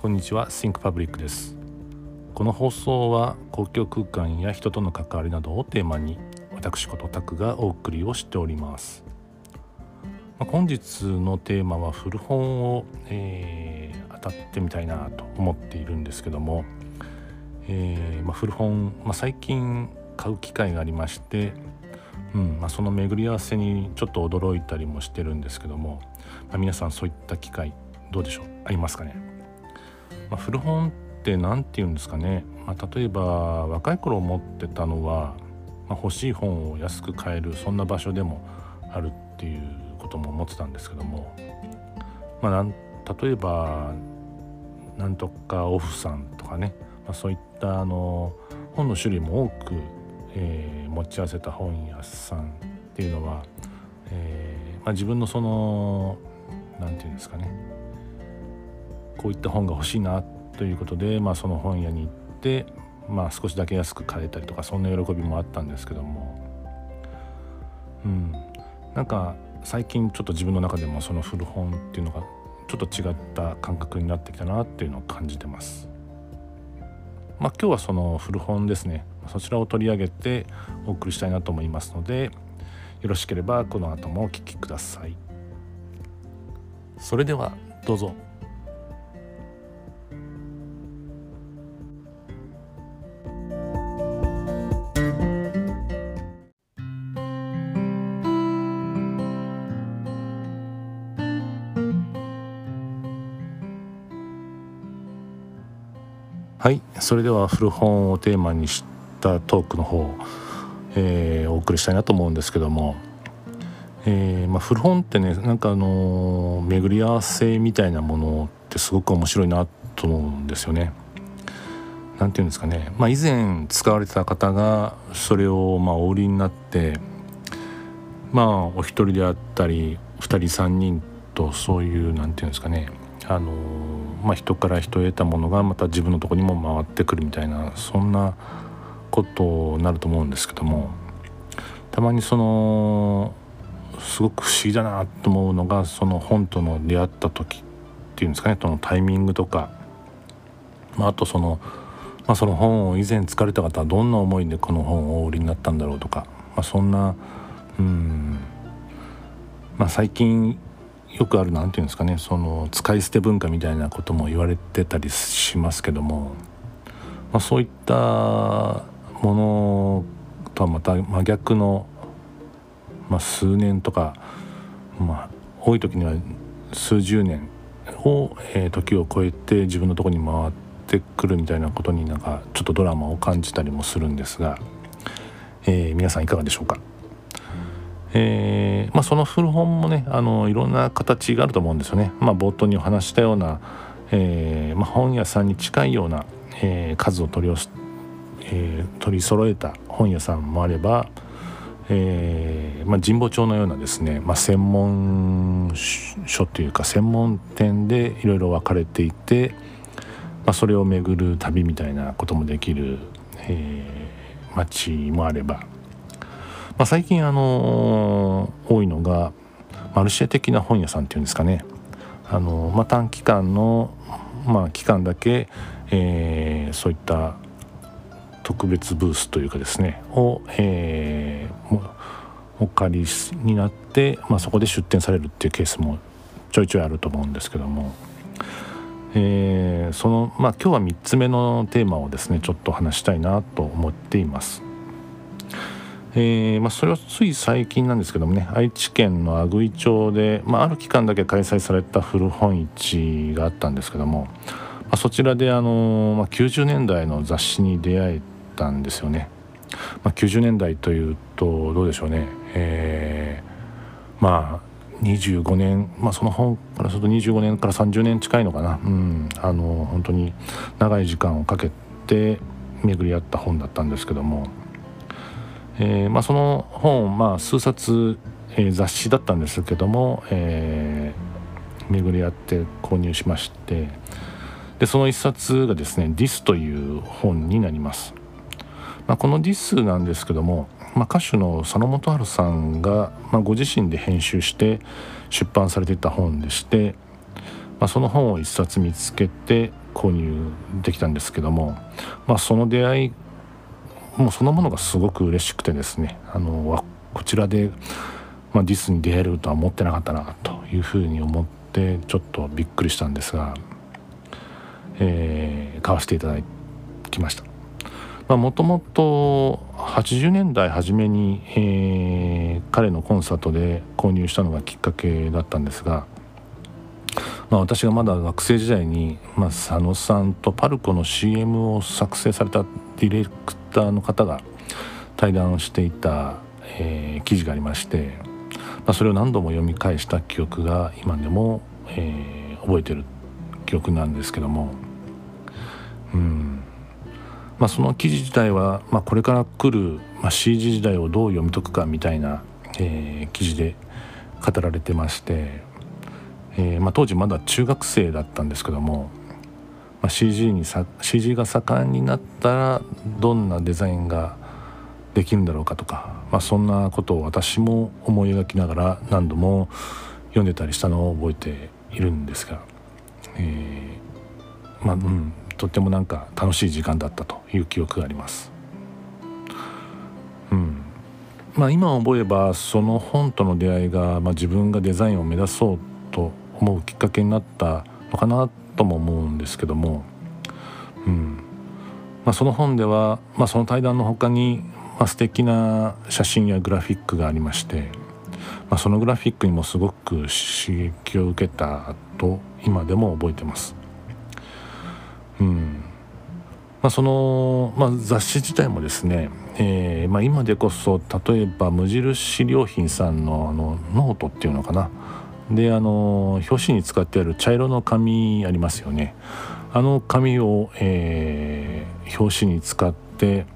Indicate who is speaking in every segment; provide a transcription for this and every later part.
Speaker 1: こんにちは Think Public です。この放送は公共空間や人との関わりなどをテーマに私ことタクがお送りをしております。ま本日のテーマは古本を、えー、当たってみたいなと思っているんですけども、えー、まあ、古本、まあ、最近買う機会がありまして、うんまあ、その巡り合わせにちょっと驚いたりもしてるんですけども、ま皆さんそういった機会どうでしょう？ありますかね？まあ、古本って何て言うんですかね、まあ、例えば若い頃思ってたのは、まあ、欲しい本を安く買えるそんな場所でもあるっていうことも思ってたんですけども、まあ、例えばなんとかオフさんとかね、まあ、そういったあの本の種類も多く、えー、持ち合わせた本屋さんっていうのは、えーまあ、自分のその何て言うんですかね。こういった本が欲しいなということで、まあ、その本屋に行って、まあ、少しだけ安く買えたりとかそんな喜びもあったんですけどもうんなんか最近ちょっと自分の中でもその古本っていうのがちょっと違った感覚になってきたなっていうのを感じてます。まあ、今日はその古本ですねそちらを取り上げてお送りしたいなと思いますのでよろしければこの後もお聴きください。それではどうぞ。はい。それでは古本をテーマにしたトークの方、えー、お送りしたいなと思うんですけども、えーまあ、古本ってねなんかあのー、巡り合わせみたいなものってすごく面白いなと思うんですよね。なんていうんですかね、まあ、以前使われてた方がそれをまあお売りになってまあお一人であったり2人3人とそういうなんていうんですかね。あのまあ、人から人へ得たものがまた自分のとこにも回ってくるみたいなそんなことになると思うんですけどもたまにそのすごく不思議だなと思うのがその本との出会った時っていうんですかねそのタイミングとか、まあ、あとその、まあ、その本を以前疲れた方はどんな思いでこの本をお売りになったんだろうとか、まあ、そんなうん、まあ、最近よくある何て言うんですかねその使い捨て文化みたいなことも言われてたりしますけども、まあ、そういったものとはまた真逆の、まあ、数年とか、まあ、多い時には数十年を、えー、時を超えて自分のとこに回ってくるみたいなことになんかちょっとドラマを感じたりもするんですが、えー、皆さんいかがでしょうか？えー、まあ、その古本もねあのいろんな形があると思うんですよね。まあ、冒頭にお話したような、えー、まあ、本屋さんに近いような、えー、数を取りえ取り揃えた本屋さんもあれば、えま神保町のようなですね、ま専門書というか専門店でいろいろ分かれていて、まそれを巡る旅みたいなこともできる、え街もあれば。まあ、最近あの多いのがマルシェ的な本屋さんっていうんですかねあの、まあ、短期間の、まあ、期間だけ、えー、そういった特別ブースというかですねを、えー、お借りになって、まあ、そこで出店されるっていうケースもちょいちょいあると思うんですけども、えー、そのまあ今日は3つ目のテーマをですねちょっと話したいなと思っています。えーまあ、それはつい最近なんですけどもね愛知県の阿久井町で、まあ、ある期間だけ開催された古本市があったんですけども、まあ、そちらで、あのまあ、90年代の雑誌に出会えたんですよね。まあ、90年代というとどうでしょうね、えー、まあ25年、まあ、その本からすると25年から30年近いのかな、うん、あの本当に長い時間をかけて巡り合った本だったんですけども。えーまあ、その本、まあ、数冊、えー、雑誌だったんですけども、えー、巡り合って購入しましてでその一冊がですね「ディス」という本になります。まあ、この「ディス」なんですけども、まあ、歌手の佐野元春さんが、まあ、ご自身で編集して出版されていた本でして、まあ、その本を一冊見つけて購入できたんですけども、まあ、その出会いもうそのものがすごく嬉しくてですねあのこちらで、まあ、ディスに出会えるとは思ってなかったなというふうに思ってちょっとびっくりしたんですが、えー、買わせていただきました。もともと80年代初めに、えー、彼のコンサートで購入したのがきっかけだったんですが、まあ、私がまだ学生時代に、まあ、佐野さんとパルコの CM を作成されたディレクターの方が対談をしていた、えー、記事がありまして、まあ、それを何度も読み返した記憶が今でも、えー、覚えてる記憶なんですけどもうん。まあ、その記事自体は、まあ、これから来る、まあ、CG 時代をどう読み解くかみたいな、えー、記事で語られてまして、えーまあ、当時まだ中学生だったんですけども、まあ、CG, にさ CG が盛んになったらどんなデザインができるんだろうかとか、まあ、そんなことを私も思い描きながら何度も読んでたりしたのを覚えているんですが、えー、まあうんとってもなんか楽しい時間だったという記憶があります。うんまあ、今思えばその本との出会いが、まあ、自分がデザインを目指そうと思うきっかけになったのかなとも思うんですけども、うん。まあ、その本では、まあ、その対談の他に、まあ、素敵な写真やグラフィックがありまして、まあ、そのグラフィックにもすごく刺激を受けたと今でも覚えてます。うん。まあ、その、まあ、雑誌自体もですね、えーまあ、今でこそ例えば無印良品さんのあのノートっていうのかなであの表紙に使ってある茶色の紙ありますよね。あの紙を、えー、表紙に使って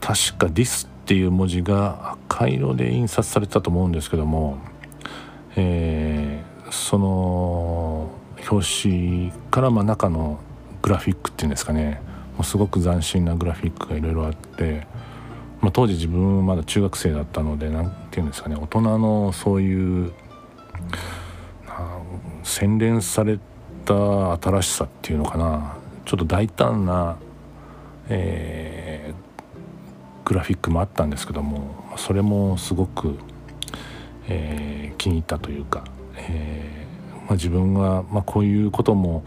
Speaker 1: 確か「ディス」っていう文字が赤色で印刷されてたと思うんですけども、えー、その表紙からまあ中のグラフィックっていうんですかね。もうすごく斬新なグラフィックがいろいろあって、まあ、当時自分はまだ中学生だったので何て言うんですかね。大人のそういう洗練された新しさっていうのかなちょっと大胆な、えー、グラフィックもあったんですけどもそれもすごく、えー、気に入ったというか、えーまあ、自分が、まあ、こういうことも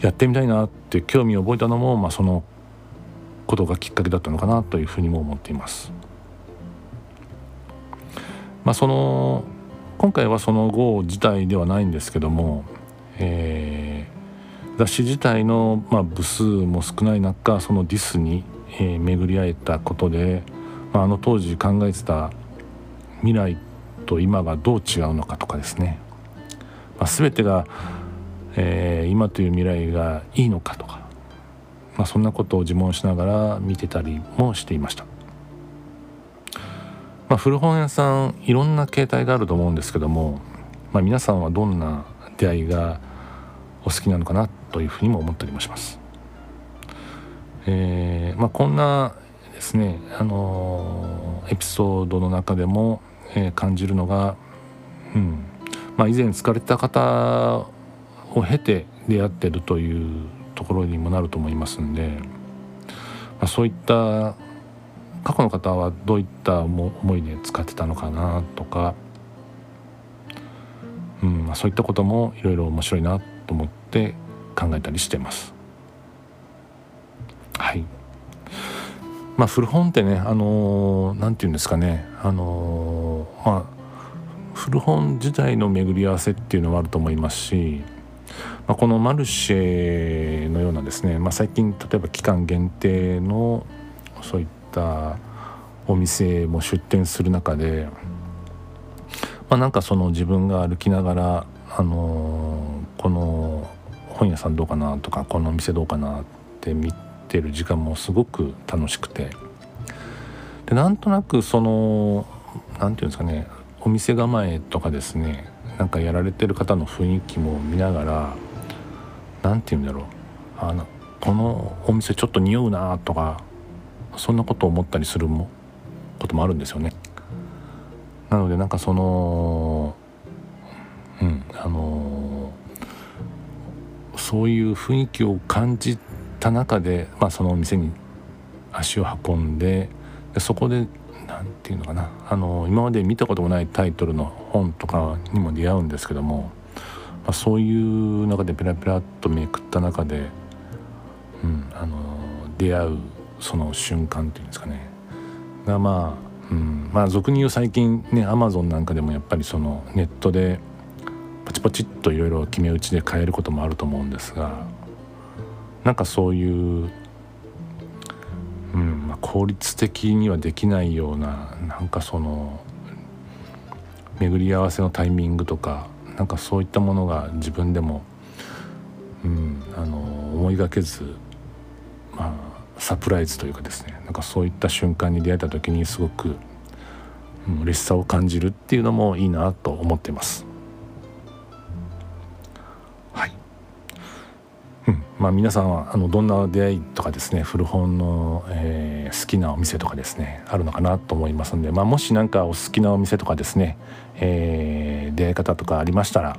Speaker 1: やってみたいなって興味を覚えたのも、まあ、そのことがきっかけだったのかなというふうにも思っています。まあ、その今回はその号自体ではないんですけども、えー、雑誌自体の、まあ、部数も少ない中そのディスに、えー、巡り合えたことで、まあ、あの当時考えてた未来と今がどう違うのかとかですね、まあ、全てがえー、今という未来がいいのかとか、まあ、そんなことを自問しながら見てたりもしていました。まあ、古本屋さんいろんな形態があると思うんですけども、まあ、皆さんはどんな出会いがお好きなのかなというふうにも思ったりもします。えーまあ、こんなですね、あのー、エピソードの中でも、えー、感じるのが、うんまあ、以前使われてた方を経て出会ってるというところにもなると思いますんで、まあ、そういった過去の方はどういった思いで使ってたのかなとか、うんまあ、そういったこともいろいろ面白いなと思って考えたりしてます。はい。まあ、古本ってねあの何、て言うんですかね。あのー、まあ古本自体の巡り合わせっていうのもあると思いますしまあ、このマルシェのようなですね、まあ、最近例えば期間限定のそういったお店も出店する中で、まあ、なんかその自分が歩きながら、あのー、この本屋さんどうかなとかこのお店どうかなって見てる時間もすごく楽しくて。でなんとなくその何て言うんですかねお店構えとかですねなんかやられてる方の雰囲気も見ながら何て言うんだろうあのこのお店ちょっと匂うなとかそんなことを思ったりするもこともあるんですよね。なのでなんかそのうんあのそういう雰囲気を感じた中で、まあ、そのお店に足を運んででそこで何て言うのかなあの今まで見たこともないタイトルの本とかにも出会うんですけども、まあ、そういう中でペラペラっとめくった中で、うん、あの出会うその瞬間っていうんですかね。がまあ、うん、まあ俗に言う最近ねアマゾンなんかでもやっぱりそのネットでパチパチっといろいろ決め打ちで買えることもあると思うんですがなんかそういううん。まあ、効率的にはできないようななんかその巡り合わせのタイミングとかなんかそういったものが自分でも、うん、あの思いがけず、まあ、サプライズというかですねなんかそういった瞬間に出会えた時にすごく、うん、嬉しさを感じるっていうのもいいなと思ってます。はいうんまあ、皆さんはあのどんな出会いとかですね古本の、えー、好きなお店とかですねあるのかなと思いますんで、まあ、もし何かお好きなお店とかですね、えー、出会い方とかありましたら、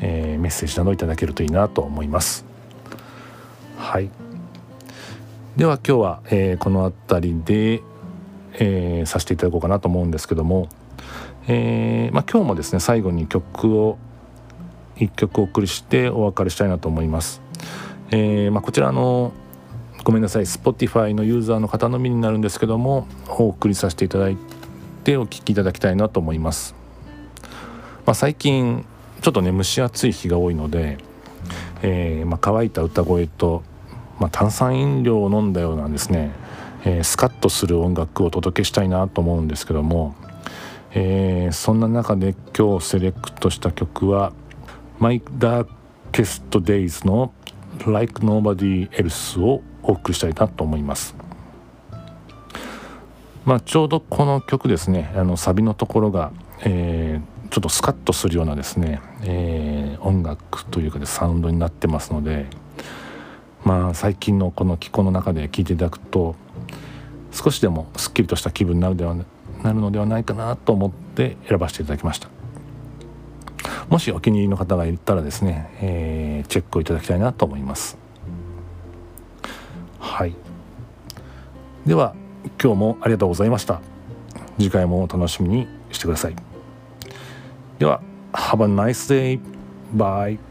Speaker 1: えー、メッセージなどいただけるといいなと思います。はいでは今日は、えー、この辺りで、えー、させていただこうかなと思うんですけども、えーまあ、今日もですね最後に曲を1曲お送りしてお別れしたいなと思います。えー、まあ、こちらのごめんなさい Spotify のユーザーの方のみになるんですけどもお送りさせていただいてお聴きいただきたいなと思います、まあ、最近ちょっとね蒸し暑い日が多いので、えー、まあ、乾いた歌声と、まあ炭酸飲料を飲んだようなですね、えー、スカッとする音楽をお届けしたいなと思うんですけども、えそんな中で今日セレクトした曲はマイ・ダーケスト・デイズの Like Nobody Else をお送りしたいなと思います。まあ、ちょうどこの曲ですね。あのサビのところが、えー、ちょっとスカッとするようなですね、えー、音楽というかでサウンドになってますのでまあ最近のこの気候の中で聴いていただくと少しでもすっきりとした気分になるではなるのではないかなと思って選ばせていただきました。もしお気に入りの方がいたらですね、えー、チェックをいただきたいなと思いますはいでは今日もありがとうございました次回もお楽しみにしてくださいでは Have a nice day. Bye.